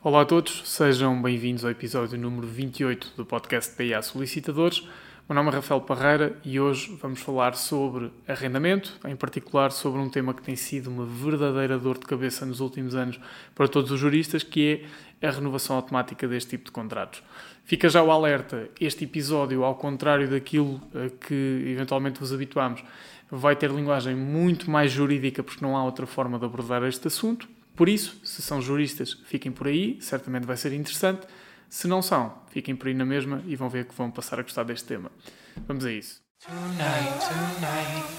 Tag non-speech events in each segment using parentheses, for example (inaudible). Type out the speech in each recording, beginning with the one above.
Olá a todos, sejam bem-vindos ao episódio número 28 do podcast PIA Solicitadores. Meu nome é Rafael Parreira e hoje vamos falar sobre arrendamento, em particular sobre um tema que tem sido uma verdadeira dor de cabeça nos últimos anos para todos os juristas, que é a renovação automática deste tipo de contratos. Fica já o alerta, este episódio, ao contrário daquilo a que eventualmente vos habituamos, vai ter linguagem muito mais jurídica porque não há outra forma de abordar este assunto por isso, se são juristas, fiquem por aí, certamente vai ser interessante. Se não são, fiquem por aí na mesma e vão ver que vão passar a gostar deste tema. Vamos a isso. Tonight, tonight.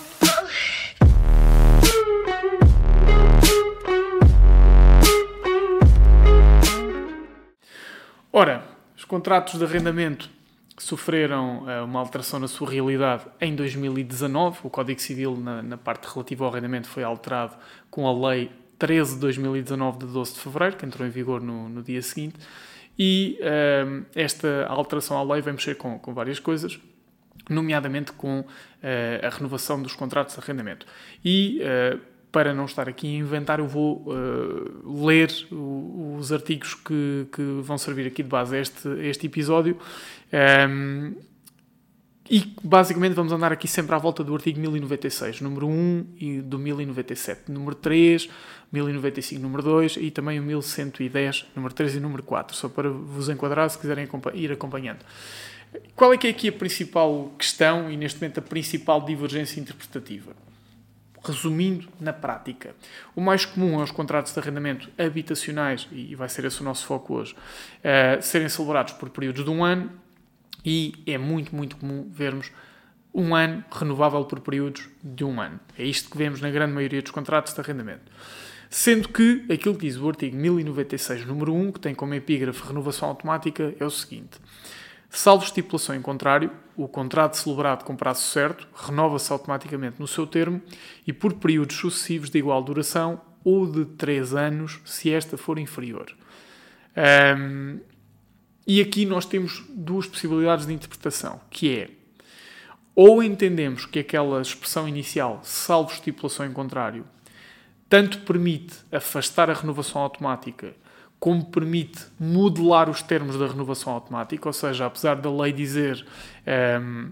Ora, os contratos de arrendamento sofreram uh, uma alteração na sua realidade em 2019. O Código Civil, na, na parte relativa ao arrendamento, foi alterado com a Lei 13 de 2019, de 12 de fevereiro, que entrou em vigor no, no dia seguinte. E uh, esta alteração à lei vai mexer com, com várias coisas, nomeadamente com uh, a renovação dos contratos de arrendamento. E uh, para não estar aqui a inventar, eu vou uh, ler o, os artigos que, que, vão servir aqui de base a este, a este episódio. Um, e basicamente vamos andar aqui sempre à volta do artigo 1096, número 1 e do 1097, número 3, 1095, número 2 e também o 1110, número 3 e número 4, só para vos enquadrar se quiserem ir acompanhando. Qual é que é aqui a principal questão e neste momento a principal divergência interpretativa? Resumindo, na prática, o mais comum é os contratos de arrendamento habitacionais, e vai ser esse o nosso foco hoje, uh, serem celebrados por períodos de um ano e é muito, muito comum vermos um ano renovável por períodos de um ano. É isto que vemos na grande maioria dos contratos de arrendamento. Sendo que aquilo que diz o artigo 1096, número 1, que tem como epígrafe renovação automática, é o seguinte: salvo estipulação em contrário, o contrato celebrado com prazo certo renova-se automaticamente no seu termo e por períodos sucessivos de igual duração ou de 3 anos, se esta for inferior. Um, e aqui nós temos duas possibilidades de interpretação, que é ou entendemos que aquela expressão inicial, salvo estipulação em contrário, tanto permite afastar a renovação automática, como permite modelar os termos da renovação automática, ou seja, apesar da lei dizer um, ehm,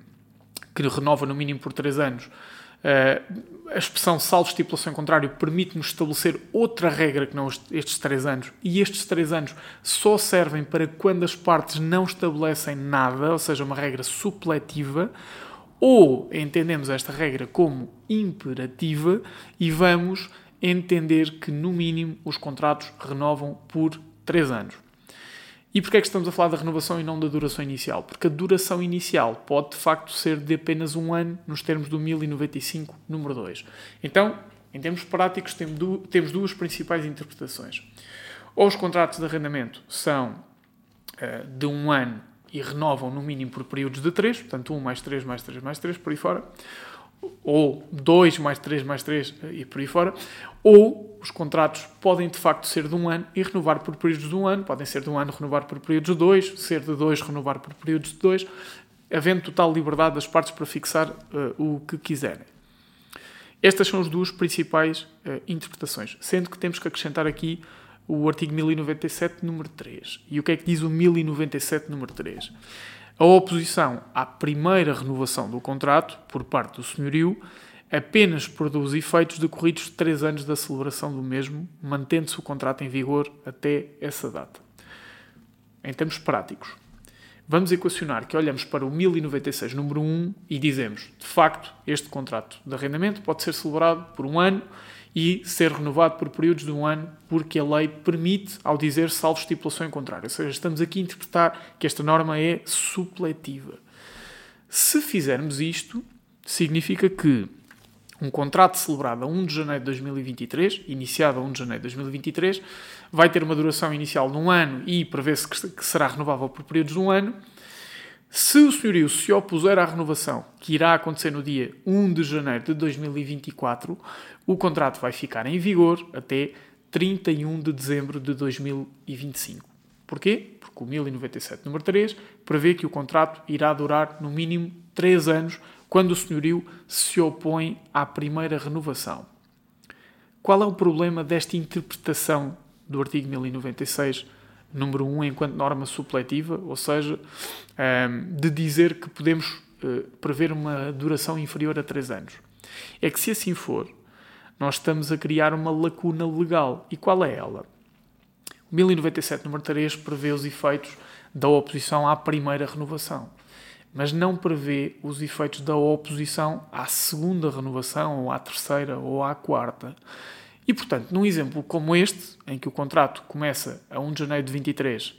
que renova no mínimo por 3 anos, Uh, a expressão salvo estipulação em contrário permite-nos estabelecer outra regra que não estes três anos, e estes três anos só servem para quando as partes não estabelecem nada, ou seja, uma regra supletiva, ou entendemos esta regra como imperativa e vamos entender que, no mínimo, os contratos renovam por três anos. E porquê é que estamos a falar da renovação e não da duração inicial? Porque a duração inicial pode de facto ser de apenas um ano, nos termos do 1095, número 2. Então, em termos práticos, temos duas principais interpretações. Ou os contratos de arrendamento são uh, de um ano e renovam no mínimo por períodos de 3, portanto 1 mais 3 mais 3 mais 3, por aí fora ou 2 mais 3 mais 3 e por aí fora, ou os contratos podem de facto ser de um ano e renovar por períodos de um ano, podem ser de um ano renovar por períodos de dois, ser de dois renovar por períodos de dois, havendo total liberdade das partes para fixar uh, o que quiserem. Estas são as duas principais uh, interpretações, sendo que temos que acrescentar aqui o artigo 1097, número 3. E o que é que diz o 1097, número 3? A oposição à primeira renovação do contrato, por parte do senhorio, apenas produz efeitos decorridos de três anos da celebração do mesmo, mantendo-se o contrato em vigor até essa data. Em termos práticos, vamos equacionar que olhamos para o 1096, número 1, e dizemos, de facto, este contrato de arrendamento pode ser celebrado por um ano e ser renovado por períodos de um ano, porque a lei permite, ao dizer salvo estipulação em contrário. Ou seja, estamos aqui a interpretar que esta norma é supletiva. Se fizermos isto, significa que um contrato celebrado a 1 de janeiro de 2023, iniciado a 1 de janeiro de 2023, vai ter uma duração inicial de um ano e prevê-se que será renovável por períodos de um ano. Se o senhorio se opuser à renovação, que irá acontecer no dia 1 de janeiro de 2024, o contrato vai ficar em vigor até 31 de dezembro de 2025. Porquê? Porque o 1097 número 3 prevê que o contrato irá durar no mínimo 3 anos quando o senhorio se opõe à primeira renovação. Qual é o problema desta interpretação do artigo 1096 número 1 um, enquanto norma supletiva, ou seja, um, de dizer que podemos uh, prever uma duração inferior a 3 anos. É que se assim for, nós estamos a criar uma lacuna legal. E qual é ela? O 1097, número 3, prevê os efeitos da oposição à primeira renovação, mas não prevê os efeitos da oposição à segunda renovação, ou à terceira, ou à quarta. E, portanto, num exemplo como este, em que o contrato começa a 1 de janeiro de 23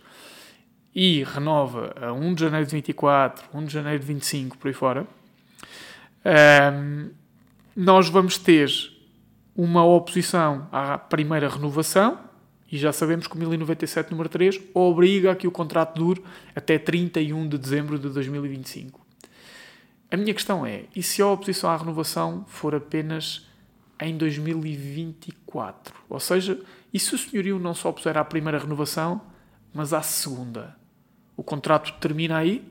e renova a 1 de janeiro de 24, 1 de janeiro de 25, por aí fora, um, nós vamos ter uma oposição à primeira renovação, e já sabemos que o 1097 número 3 obriga a que o contrato dure até 31 de dezembro de 2025. A minha questão é, e se a oposição à renovação for apenas em 2024. Ou seja, e se o senhorio não só puser à primeira renovação, mas à segunda? O contrato termina aí?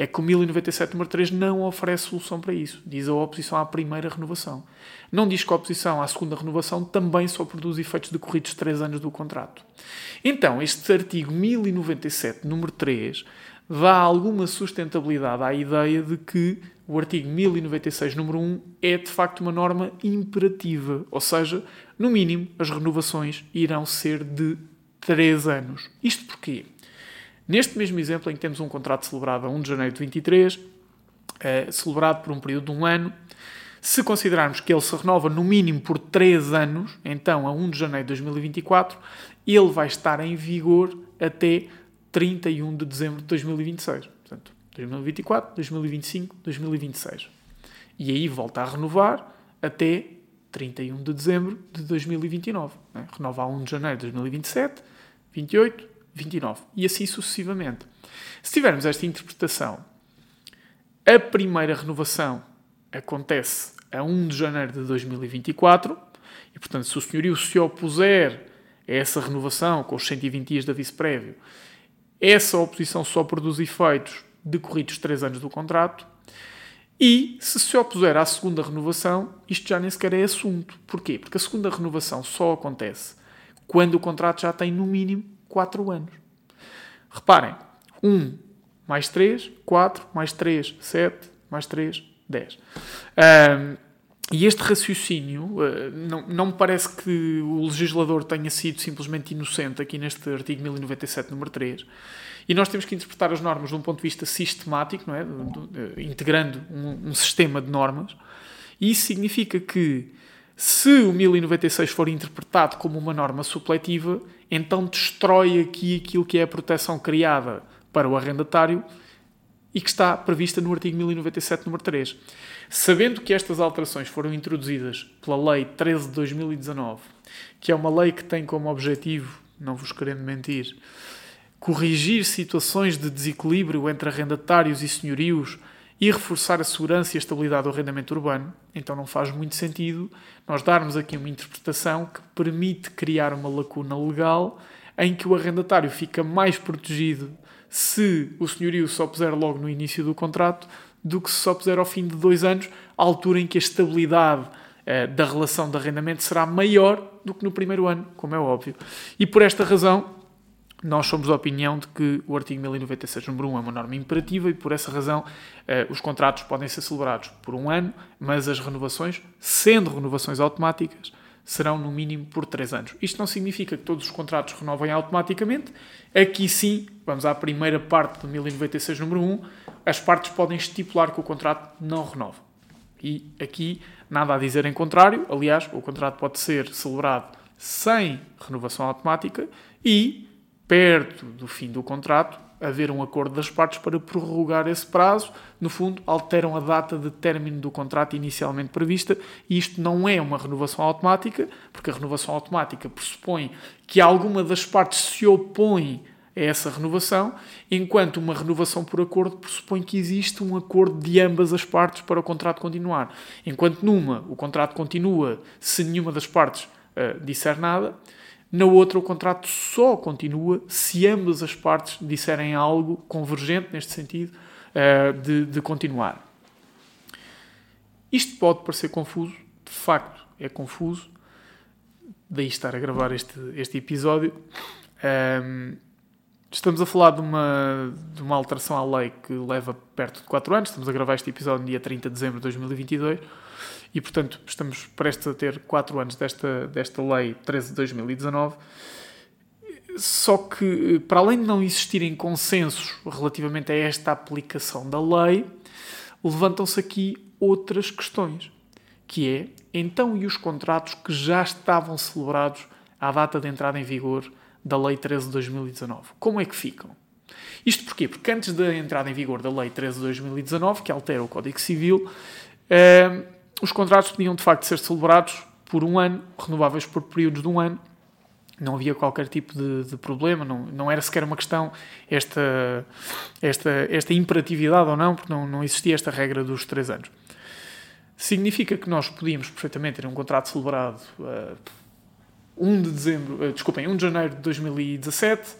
É que o 1097 número 3 não oferece solução para isso. Diz a oposição à primeira renovação. Não diz que a oposição à segunda renovação também só produz efeitos decorridos de 3 anos do contrato. Então, este artigo 1097 número 3 dá alguma sustentabilidade à ideia de que o artigo 1096, número 1, é de facto uma norma imperativa, ou seja, no mínimo, as renovações irão ser de 3 anos. Isto porquê? Neste mesmo exemplo, em que temos um contrato celebrado a 1 de janeiro de 23, eh, celebrado por um período de um ano, se considerarmos que ele se renova no mínimo por 3 anos, então a 1 de janeiro de 2024, ele vai estar em vigor até 31 de dezembro de 2026. Portanto, 2024, 2025, 2026. E aí volta a renovar até 31 de dezembro de 2029. Né? Renova a 1 de janeiro de 2027, 28, 29. E assim sucessivamente. Se tivermos esta interpretação, a primeira renovação acontece a 1 de janeiro de 2024 e, portanto, se o senhorio se opuser a essa renovação com os 120 dias de aviso prévio, essa oposição só produz efeitos decorridos 3 anos do contrato. E se se opuser à segunda renovação, isto já nem sequer é assunto. Porquê? Porque a segunda renovação só acontece quando o contrato já tem no mínimo 4 anos. Reparem, 1 mais 3, 4, mais 3, 7, mais 3, 10. Um, e este raciocínio, uh, não, me parece que o legislador tenha sido simplesmente inocente aqui neste artigo 1097, número 3. E nós temos que interpretar as normas de um ponto de vista sistemático, não é? integrando um, um sistema de normas. E isso significa que, se o 1096 for interpretado como uma norma supletiva, então destrói aqui aquilo que é a proteção criada para o arrendatário e que está prevista no artigo 1097, número 3. Sabendo que estas alterações foram introduzidas pela Lei 13 de 2019, que é uma lei que tem como objetivo, não vos querendo mentir, corrigir situações de desequilíbrio entre arrendatários e senhorios e reforçar a segurança e a estabilidade do arrendamento urbano, então não faz muito sentido nós darmos aqui uma interpretação que permite criar uma lacuna legal em que o arrendatário fica mais protegido se o senhorio só puser logo no início do contrato do que se só puser ao fim de dois anos, à altura em que a estabilidade eh, da relação de arrendamento será maior do que no primeiro ano, como é óbvio. E por esta razão, nós somos da opinião de que o artigo 1096, número 1, é uma norma imperativa e, por essa razão, eh, os contratos podem ser celebrados por um ano, mas as renovações, sendo renovações automáticas, serão no mínimo por 3 anos. Isto não significa que todos os contratos renovem automaticamente. Aqui sim, vamos à primeira parte do 1096, número 1, as partes podem estipular que o contrato não renova. E aqui nada a dizer em contrário. Aliás, o contrato pode ser celebrado sem renovação automática e perto do fim do contrato, haver um acordo das partes para prorrogar esse prazo. No fundo, alteram a data de término do contrato inicialmente prevista e isto não é uma renovação automática, porque a renovação automática pressupõe que alguma das partes se opõe a essa renovação, enquanto uma renovação por acordo pressupõe que existe um acordo de ambas as partes para o contrato continuar. Enquanto numa o contrato continua se nenhuma das partes uh, disser nada, na outra, o contrato só continua se ambas as partes disserem algo convergente neste sentido uh, de, de, continuar. Isto pode parecer confuso, de facto é confuso, daí estar a gravar este, este episódio. Um, Estamos a falar de uma, de uma alteração à lei que leva perto de 4 anos. Estamos a gravar este episódio no dia 30 de dezembro de 2022 e, portanto, estamos prestes a ter 4 anos desta, desta lei 13 de 2019. Só que, para além de não existirem consensos relativamente a esta aplicação da lei, levantam-se aqui outras questões, que é, então, e os contratos que já estavam celebrados à data de entrada em vigor da Lei 13 de 2019. Como é que ficam? Isto porquê? Porque antes da entrada em vigor da Lei 13 de 2019, que altera o Código Civil, eh, os contratos podiam de facto ser celebrados por um ano, renováveis por períodos de um ano. Não havia qualquer tipo de, de problema, não, não era sequer uma questão esta, esta, esta imperatividade ou não, porque não, não existia esta regra dos três anos. Significa que nós podíamos perfeitamente ter um contrato celebrado uh, 1 de dezembro, uh, desculpem, 1 de janeiro de 2017,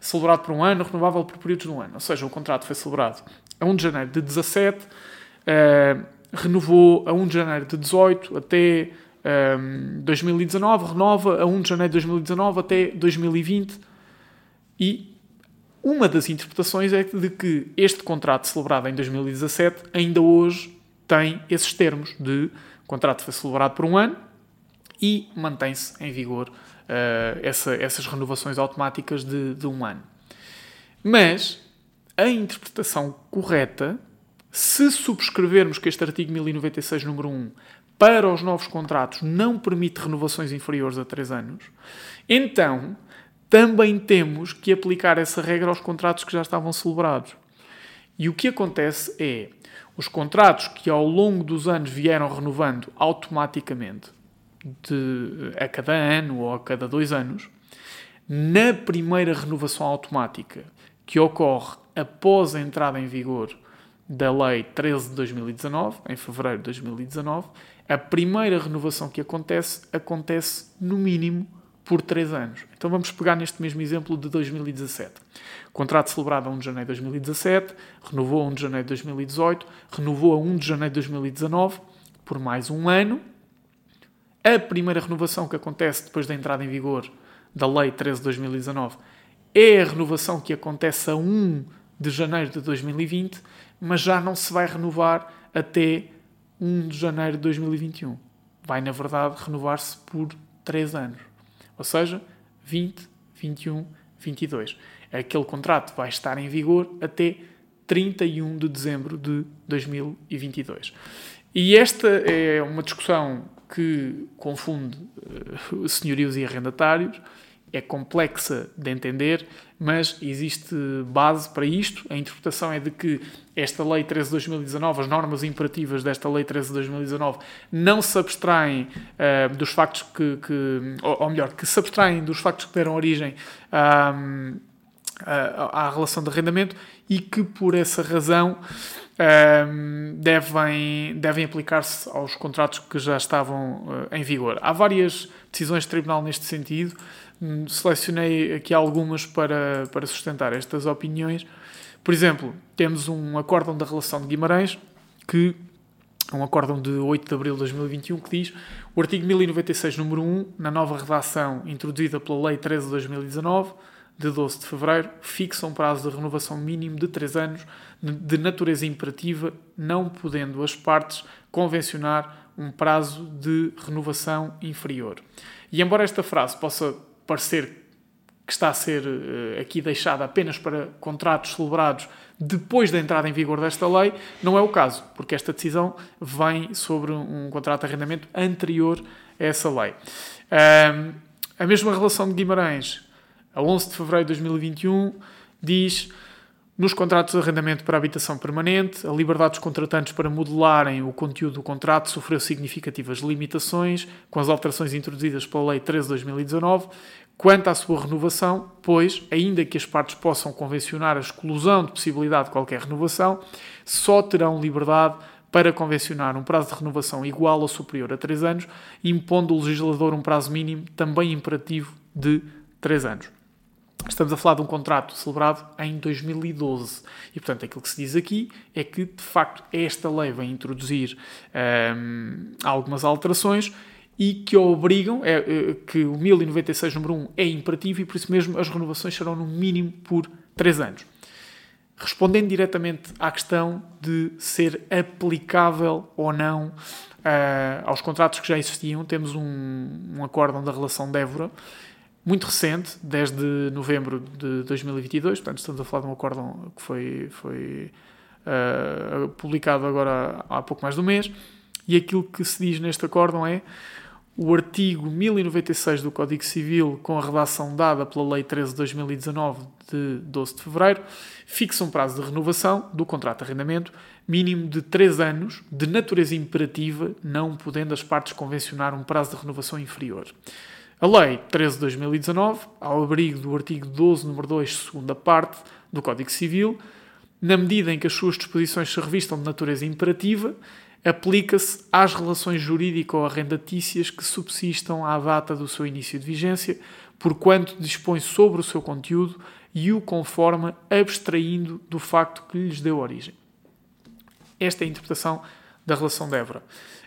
celebrado por um ano, renovável por períodos de um ano. Ou seja, o contrato foi celebrado a 1 de janeiro de 17, uh, renovou a 1 de janeiro de 18 até um, 2019, renova a 1 de janeiro de 2019 até 2020 e uma das interpretações é de que este contrato celebrado em 2017 ainda hoje tem esses termos de contrato foi celebrado por um ano, e mantém-se em vigor uh, essa, essas renovações automáticas de, de um ano. Mas a interpretação correta, se subscrevermos que este artigo 1096, número 1, para os novos contratos não permite renovações inferiores a 3 anos, então também temos que aplicar essa regra aos contratos que já estavam celebrados. E o que acontece é, os contratos que ao longo dos anos vieram renovando automaticamente, de, a cada ano ou a cada dois anos, na primeira renovação automática que ocorre após a entrada em vigor da Lei 13 de 2019, em fevereiro de 2019, a primeira renovação que acontece, acontece no mínimo por 3 anos. Então vamos pegar neste mesmo exemplo de 2017. Contrato celebrado a 1 de janeiro de 2017, renovou a 1 de janeiro de 2018, renovou a 1 de janeiro de 2019 por mais um ano, a primeira renovação que acontece depois da entrada em vigor da Lei 13 de 2019 é a renovação que acontece a 1 de janeiro de 2020, mas já não se vai renovar até 1 de janeiro de 2021. Vai, na verdade, renovar-se por 3 anos. Ou seja, 20, 21, 22. Aquele contrato vai estar em vigor até 31 de dezembro de 2022. E esta é uma discussão que confunde uh, senhorios e arrendatários, é complexa de entender, mas existe base para isto. A interpretação é de que esta Lei 13 de 2019, as normas imperativas desta Lei 13 de 2019, não se abstraem uh, dos factos que, que ou, melhor, que se abstraem dos factos que deram origem à relação de arrendamento e que por essa razão um, devem, devem aplicar-se aos contratos que já estavam uh, em vigor. Há várias decisões de tribunal neste sentido, um, selecionei aqui algumas para, para sustentar estas opiniões. Por exemplo, temos um acórdão da relação de Guimarães, que um acórdão de 8 de abril de 2021, que diz o artigo 1096, número 1, na nova redação introduzida pela Lei 13 de 2019, de 12 de fevereiro, fixa um prazo de renovação mínimo de 3 anos de natureza imperativa, não podendo as partes convencionar um prazo de renovação inferior. E embora esta frase possa parecer que está a ser uh, aqui deixada apenas para contratos celebrados depois da entrada em vigor desta lei, não é o caso, porque esta decisão vem sobre um contrato de arrendamento anterior a essa lei. A mesma relação de Guimarães, a 11 de fevereiro de 2021, diz nos contratos de arrendamento para habitação permanente, a liberdade dos contratantes para modelarem o conteúdo do contrato sofreu significativas limitações com as alterações introduzidas pela Lei 13 de 2019. Quanto à sua renovação, pois, ainda que as partes possam convencionar a exclusão de possibilidade de qualquer renovação, só terão liberdade para convencionar um prazo de renovação igual ou superior a 3 anos, impondo o legislador um prazo mínimo também imperativo de 3 anos. Estamos a falar de um contrato celebrado em 2012. E, portanto, aquilo que se diz aqui é que, de facto, esta lei vai introduzir um, algumas alterações e que obrigam, é, é, que o 1096 número 1 é imperativo e por isso mesmo as renovações serão no mínimo por 3 anos. Respondendo diretamente à questão de ser aplicável ou não uh, aos contratos que já existiam, temos um, um acórdão da relação de muito recente, desde novembro de 2022, portanto estamos a falar de um acórdão que foi, foi uh, publicado agora há pouco mais de um mês, e aquilo que se diz neste acórdão é o artigo 1096 do Código Civil, com a redação dada pela Lei 13 de 2019 de 12 de fevereiro, fixa um prazo de renovação do contrato de arrendamento mínimo de 3 anos, de natureza imperativa, não podendo as partes convencionar um prazo de renovação inferior. A Lei 13 de 2019, ao abrigo do artigo 12, número 2, segunda parte do Código Civil, na medida em que as suas disposições se revistam de natureza imperativa, aplica-se às relações jurídico-arrendatícias que subsistam à data do seu início de vigência, porquanto dispõe sobre o seu conteúdo e o conforma abstraindo do facto que lhes deu origem. Esta é a interpretação da relação de Évora.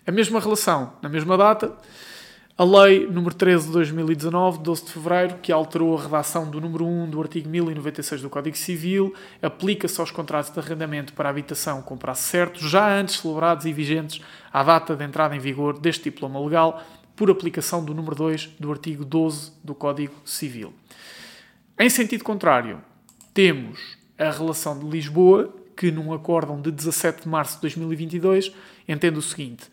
A mesma relação, na mesma data, a Lei número 13 de 2019, 12 de fevereiro, que alterou a redação do número 1 do artigo 1096 do Código Civil, aplica-se aos contratos de arrendamento para habitação com prazo certo, já antes celebrados e vigentes à data de entrada em vigor deste diploma legal, por aplicação do número 2 do artigo 12 do Código Civil. Em sentido contrário, temos a relação de Lisboa, que num acórdão de 17 de março de 2022 entende o seguinte: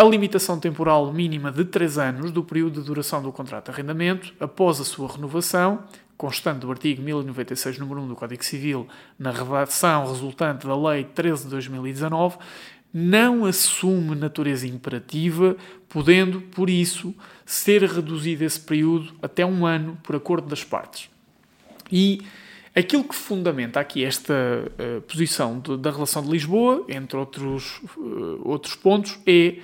a limitação temporal mínima de 3 anos do período de duração do contrato de arrendamento após a sua renovação, constante do artigo 1096, número 1 do Código Civil, na redação resultante da Lei 13 de 2019, não assume natureza imperativa, podendo, por isso, ser reduzido esse período até um ano por acordo das partes. E Aquilo que fundamenta aqui esta uh, posição de, da relação de Lisboa, entre outros, uh, outros pontos, é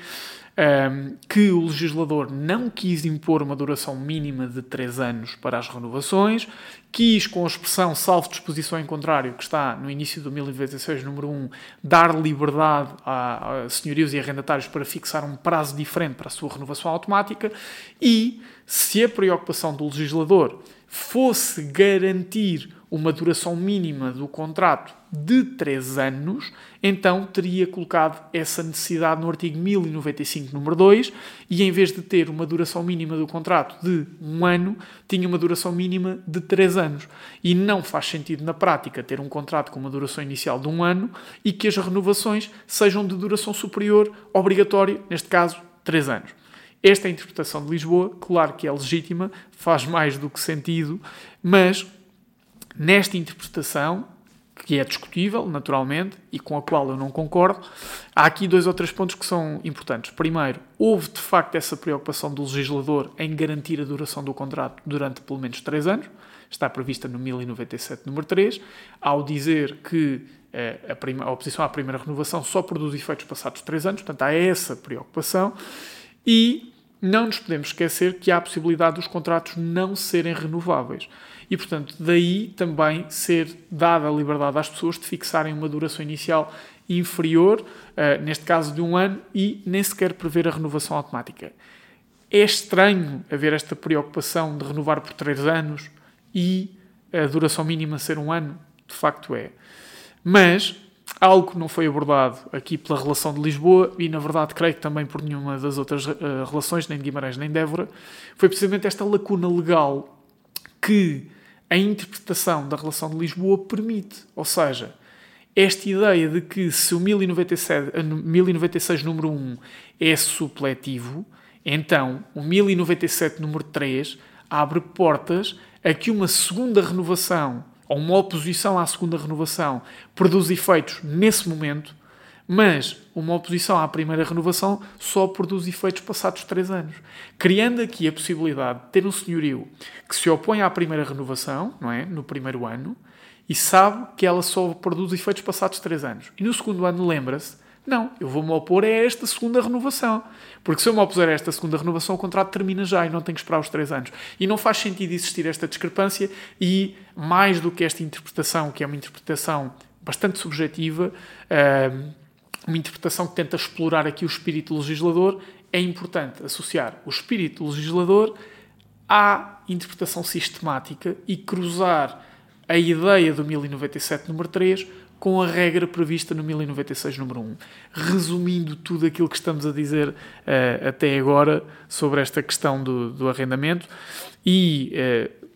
um, ehm, que o legislador não quis impor uma duração mínima de 3 anos para as renovações, quis, com a expressão salvo disposição em contrário, que está no início do 1096, número 1, dar liberdade a, a senhorios e arrendatários para fixar um prazo diferente para a sua renovação automática e, se a preocupação do legislador fosse garantir uma duração mínima do contrato de 3 anos, então teria colocado essa necessidade no artigo 1095, número 2, e em vez de ter uma duração mínima do contrato de um ano, tinha uma duração mínima de 3 anos. E não faz sentido na prática ter um contrato com uma duração inicial de um ano e que as renovações sejam de duração superior, obrigatória, neste caso, 3 anos. Esta é a interpretação de Lisboa, claro que é legítima, faz mais do que sentido, mas Nesta interpretação, que é discutível, naturalmente, e com a qual eu não concordo, há aqui dois ou três pontos que são importantes. Primeiro, houve de facto essa preocupação do legislador em garantir a duração do contrato durante pelo menos três anos, está prevista no 1097, número 3, ao dizer que eh, a, prima, a oposição à primeira renovação só produz efeitos passados três anos, portanto há essa preocupação, e não nos podemos esquecer que há a possibilidade dos contratos não serem renováveis. E, portanto, daí também ser dada a liberdade às pessoas de fixarem uma duração inicial inferior, uh, neste caso de um ano, e nem sequer prever a renovação automática. É estranho haver esta preocupação de renovar por três anos e a duração mínima ser um ano, de facto é. Mas algo que não foi abordado aqui pela relação de Lisboa e, na verdade, creio que também por nenhuma das outras uh, relações, nem de Guimarães nem de Évora, foi precisamente esta lacuna legal que a interpretação da relação de Lisboa permite. Ou seja, esta ideia de que se o 1097, 1096 número 1 é supletivo, então o 1097 número 3 abre portas a que uma segunda renovação ou uma oposição à segunda renovação produz efeitos nesse momento, mas uma oposição à primeira renovação só produz efeitos passados três anos, criando aqui a possibilidade de ter um senhorio que se opõe à primeira renovação, não é, no primeiro ano, e sabe que ela só produz efeitos passados três anos. E no segundo ano lembra-se, não, eu vou-me opor a esta segunda renovação. Porque se eu me opuser a esta segunda renovação, o contrato termina já e não tenho que esperar os três anos. E não faz sentido existir esta discrepância e, mais do que esta interpretação, que é uma interpretação bastante subjetiva, uh, uma interpretação que tenta explorar aqui o espírito legislador, é importante associar o espírito do legislador à interpretação sistemática e cruzar a ideia do 1097 número 3 com a regra prevista no 1096 número 1. Resumindo tudo aquilo que estamos a dizer uh, até agora sobre esta questão do, do arrendamento e uh,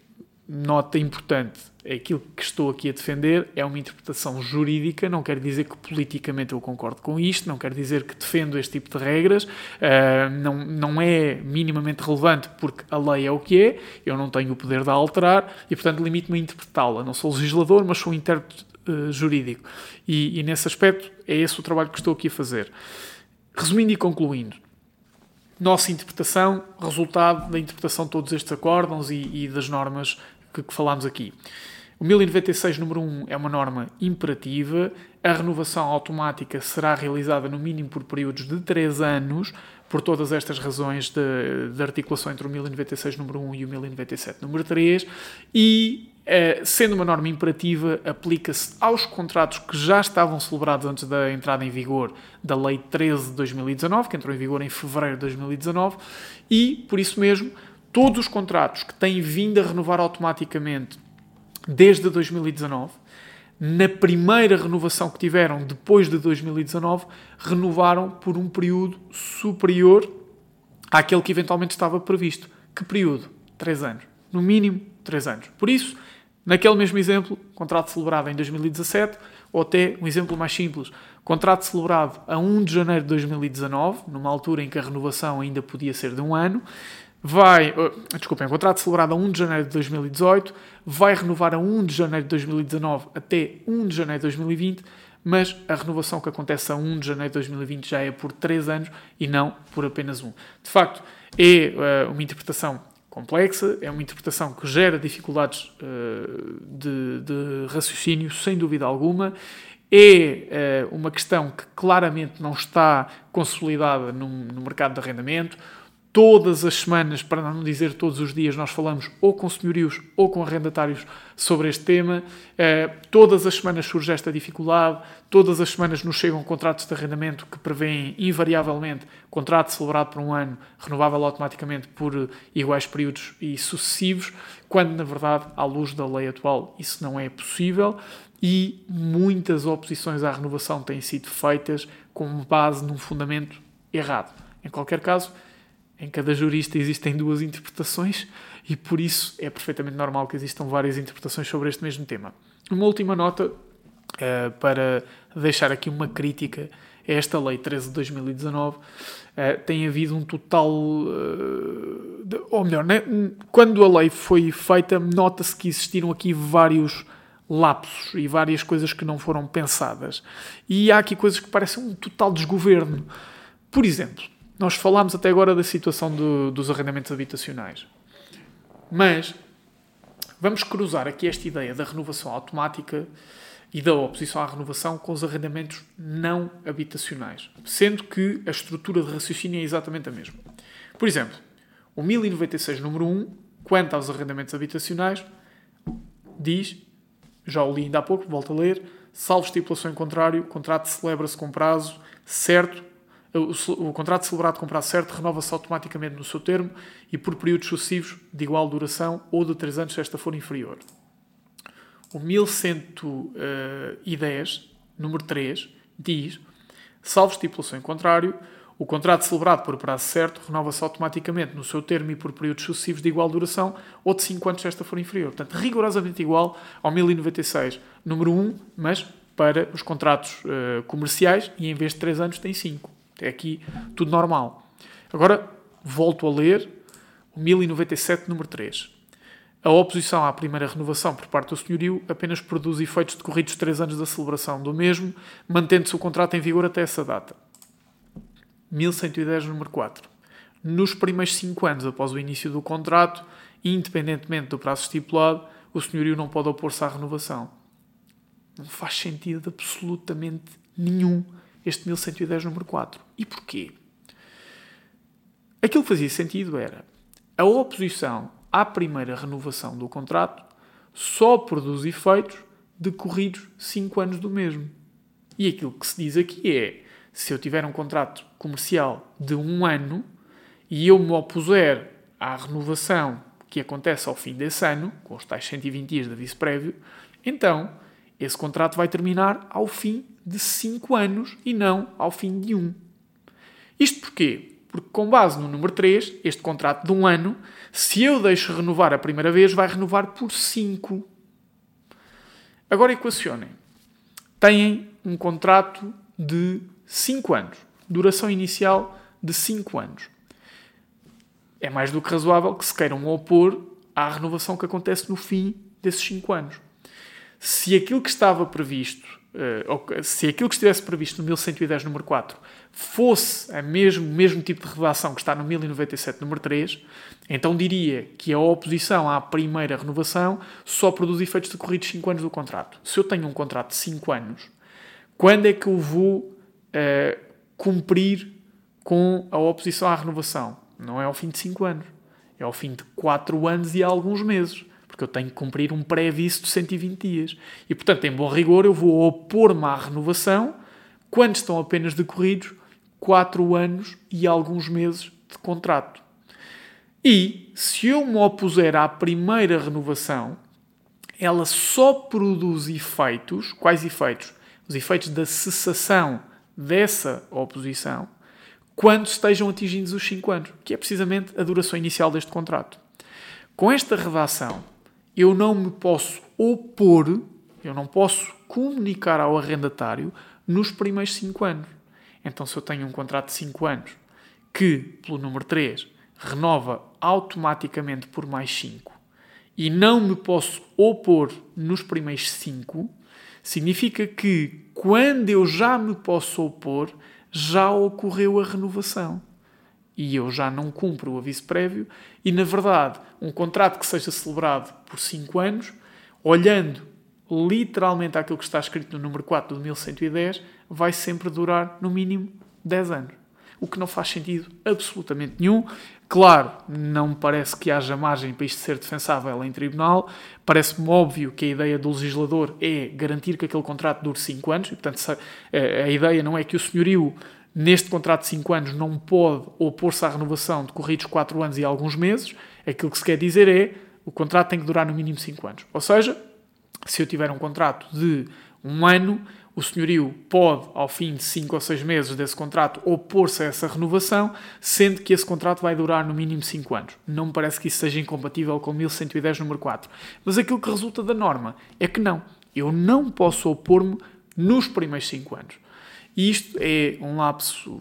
nota importante, aquilo que estou aqui a defender é uma interpretação jurídica, não quer dizer que politicamente eu concordo com isto, não quer dizer que defendo este tipo de regras, uh, não, não é minimamente relevante porque a lei é o que é, eu não tenho o poder de a alterar e, portanto, limito-me a interpretá-la. Não sou legislador, mas sou intérprete uh, jurídico. E, e nesse aspecto é esse o trabalho que estou aqui a fazer. Resumindo e concluindo, nossa interpretação, resultado da interpretação de todos estes acórdãos e, e das normas que, que falámos aqui. O 1096, número 1, é uma norma imperativa. A renovação automática será realizada no mínimo por períodos de 3 anos, por todas estas razões de, de articulação entre o 1096, número 1 e o 1097, número 3. E, eh, sendo uma norma imperativa, aplica-se aos contratos que já estavam celebrados antes da entrada em vigor da Lei 13 de 2019, que entrou em vigor em fevereiro de 2019, e, por isso mesmo, todos os contratos que têm vindo a renovar automaticamente desde 2019, na primeira renovação que tiveram depois de 2019, renovaram por um período superior àquele que eventualmente estava previsto. Que período? Três anos. No mínimo, três anos. Por isso, naquele mesmo exemplo, contrato celebrado em 2017, ou até um exemplo mais simples, contrato celebrado a 1 de janeiro de 2019, numa altura em que a renovação ainda podia ser de um ano, vai, uh, desculpem, contrato celebrado a 1 de janeiro de 2018, vai renovar a 1 de janeiro de 2019 até 1 de janeiro de 2020, mas a renovação que acontece a 1 de janeiro de 2020 já é por 3 anos e não por apenas um. De facto, é uh, uma interpretação complexa, é uma interpretação que gera dificuldades uh, de, de, raciocínio, sem dúvida alguma. É uh, uma questão que claramente não está consolidada no, no mercado de arrendamento todas as semanas, para não dizer todos os dias, nós falamos ou com senhorios ou com arrendatários sobre este tema. Uh, todas as semanas surge esta dificuldade, todas as semanas nos chegam contratos de arrendamento que prevêem invariavelmente contrato celebrado por um ano, renovável automaticamente por iguais períodos e sucessivos, quando na verdade, à luz da lei atual, isso não é possível e muitas oposições à renovação têm sido feitas com base num fundamento errado. Em qualquer caso, em cada jurista existem duas interpretações e por isso é perfeitamente normal que existam várias interpretações sobre este mesmo tema. Uma última nota uh, para deixar aqui uma crítica a esta lei 13 de 2019. Uh, tem havido um total. Uh, de, ou melhor, né? quando a lei foi feita, nota-se que existiram aqui vários lapsos e várias coisas que não foram pensadas. E há aqui coisas que parecem um total desgoverno. Por exemplo, nós falámos até agora da situação do, dos arrendamentos habitacionais. Mas vamos cruzar aqui esta ideia da renovação automática e da oposição à renovação com os arrendamentos não habitacionais, sendo que a estrutura de raciocínio é exatamente a mesma. Por exemplo, o 1096 número 1, quanto aos arrendamentos habitacionais, diz, já o li ainda há pouco, volto a ler, salvo estipulação em contrário, o contrato celebra-se com prazo certo o, o contrato celebrado com prazo certo renova-se automaticamente no seu termo e por períodos sucessivos de igual duração ou de 3 anos se esta for inferior. O 1110, número 3, diz, salvo estipulação em contrário, o contrato celebrado por prazo certo renova-se automaticamente no seu termo e por períodos sucessivos de igual duração ou de 5 anos se esta for inferior. Portanto, rigorosamente igual ao 1096, número 1, mas para os contratos uh, comerciais e em vez de 3 anos tem 5. Até aqui tudo normal. Agora volto a ler o 1097, número 3. A oposição à primeira renovação por parte do senhorio apenas produz efeitos decorridos 3 anos da celebração do mesmo, mantendo-se o contrato em vigor até essa data. 1110, número 4. Nos primeiros 5 anos após o início do contrato, independentemente do prazo estipulado, o senhorio não pode opor-se à renovação. Não faz sentido absolutamente nenhum este 1110 número 4. E porquê? Aquilo que fazia sentido era a oposição à primeira renovação do contrato só produz efeitos decorridos 5 anos do mesmo. E aquilo que se diz aqui é se eu tiver um contrato comercial de um ano e eu me opuser à renovação que acontece ao fim desse ano, com os tais 120 dias de aviso prévio, então esse contrato vai terminar ao fim de 5 anos e não ao fim de um. Isto porquê? Porque, com base no número 3, este contrato de um ano, se eu deixo renovar a primeira vez, vai renovar por 5. Agora equacionem. Têm um contrato de 5 anos. Duração inicial de 5 anos. É mais do que razoável que se queiram opor à renovação que acontece no fim desses 5 anos. Se aquilo que estava previsto uh, se aquilo que estivesse previsto no 1110 número 4 fosse o mesmo, mesmo tipo de redação que está no 1097 número 3, então diria que a oposição à primeira renovação só produz efeitos decorridos 5 anos do contrato. Se eu tenho um contrato de 5 anos, quando é que eu vou uh, cumprir com a oposição à renovação? Não é ao fim de 5 anos, é ao fim de 4 anos e alguns meses porque eu tenho que cumprir um pré-aviso de 120 dias. E, portanto, em bom rigor, eu vou opor-me à renovação quando estão apenas decorridos 4 anos e alguns meses de contrato. E, se eu me opuser à primeira renovação, ela só produz efeitos. Quais efeitos? Os efeitos da cessação dessa oposição quando estejam atingidos os 5 anos, que é precisamente a duração inicial deste contrato. Com esta redação, eu não me posso opor, eu não posso comunicar ao arrendatário nos primeiros 5 anos. Então, se eu tenho um contrato de 5 anos que, pelo número 3, renova automaticamente por mais 5 e não me posso opor nos primeiros 5, significa que quando eu já me posso opor, já ocorreu a renovação e eu já não cumpro o aviso prévio, e na verdade, um contrato que seja celebrado por 5 anos, olhando literalmente aquilo que está escrito no número 4 do 1110, vai sempre durar no mínimo 10 anos. O que não faz sentido absolutamente nenhum. Claro, não me parece que haja margem para isto ser defensável em tribunal. Parece-me óbvio que a ideia do legislador é garantir que aquele contrato dure 5 anos, e portanto a ideia não é que o senhorio neste contrato de 5 anos não pode opor-se à renovação de corridos 4 anos e alguns meses. Aquilo que se quer dizer é o contrato tem que durar no mínimo 5 anos. Ou seja, se eu tiver um contrato de um ano, o senhorio pode, ao fim de 5 ou 6 meses desse contrato, opor-se a essa renovação, sendo que esse contrato vai durar no mínimo 5 anos. Não me parece que isso seja incompatível com 1110 número 4. Mas aquilo que resulta da norma é que não. Eu não posso opor-me nos primeiros 5 anos. E isto é um lapso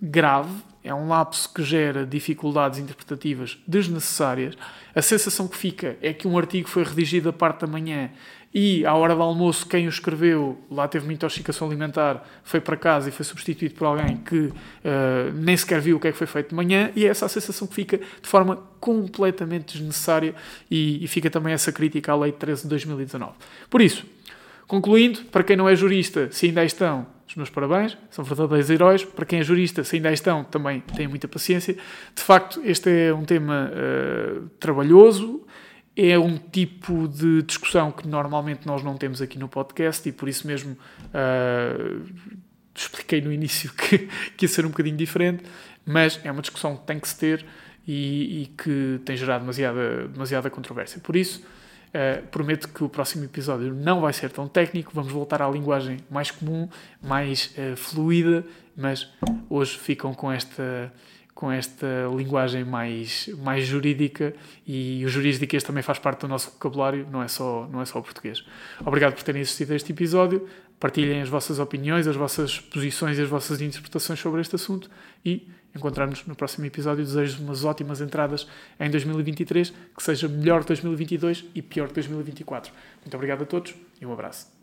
grave, é um lapso que gera dificuldades interpretativas desnecessárias. A sensação que fica é que um artigo foi redigido a parte da manhã e, à hora do almoço, quem o escreveu lá teve uma intoxicação alimentar, foi para casa e foi substituído por alguém que uh, nem sequer viu o que é que foi feito de manhã, e é essa a sensação que fica de forma completamente desnecessária, e, e fica também essa crítica à Lei 13 de 2019. Por isso, concluindo, para quem não é jurista, se ainda estão, os meus parabéns, são verdadeiros heróis. Para quem é jurista, se ainda estão, também tenham muita paciência. De facto, este é um tema uh, trabalhoso, é um tipo de discussão que normalmente nós não temos aqui no podcast e por isso mesmo uh, expliquei no início (laughs) que, que ia ser um bocadinho diferente, mas é uma discussão que tem que se ter e, e que tem gerado demasiada, demasiada controvérsia. Por isso, Uh, prometo que o próximo episódio não vai ser tão técnico, vamos voltar à linguagem mais comum, mais uh, fluida, mas hoje ficam com esta, com esta linguagem mais, mais jurídica e o jurídicas também faz parte do nosso vocabulário, não é, só, não é só o português. Obrigado por terem assistido a este episódio, partilhem as vossas opiniões, as vossas posições e as vossas interpretações sobre este assunto e encontrar-nos no próximo episódio. Desejo umas ótimas entradas em 2023, que seja melhor que 2022 e pior que 2024. Muito obrigado a todos e um abraço.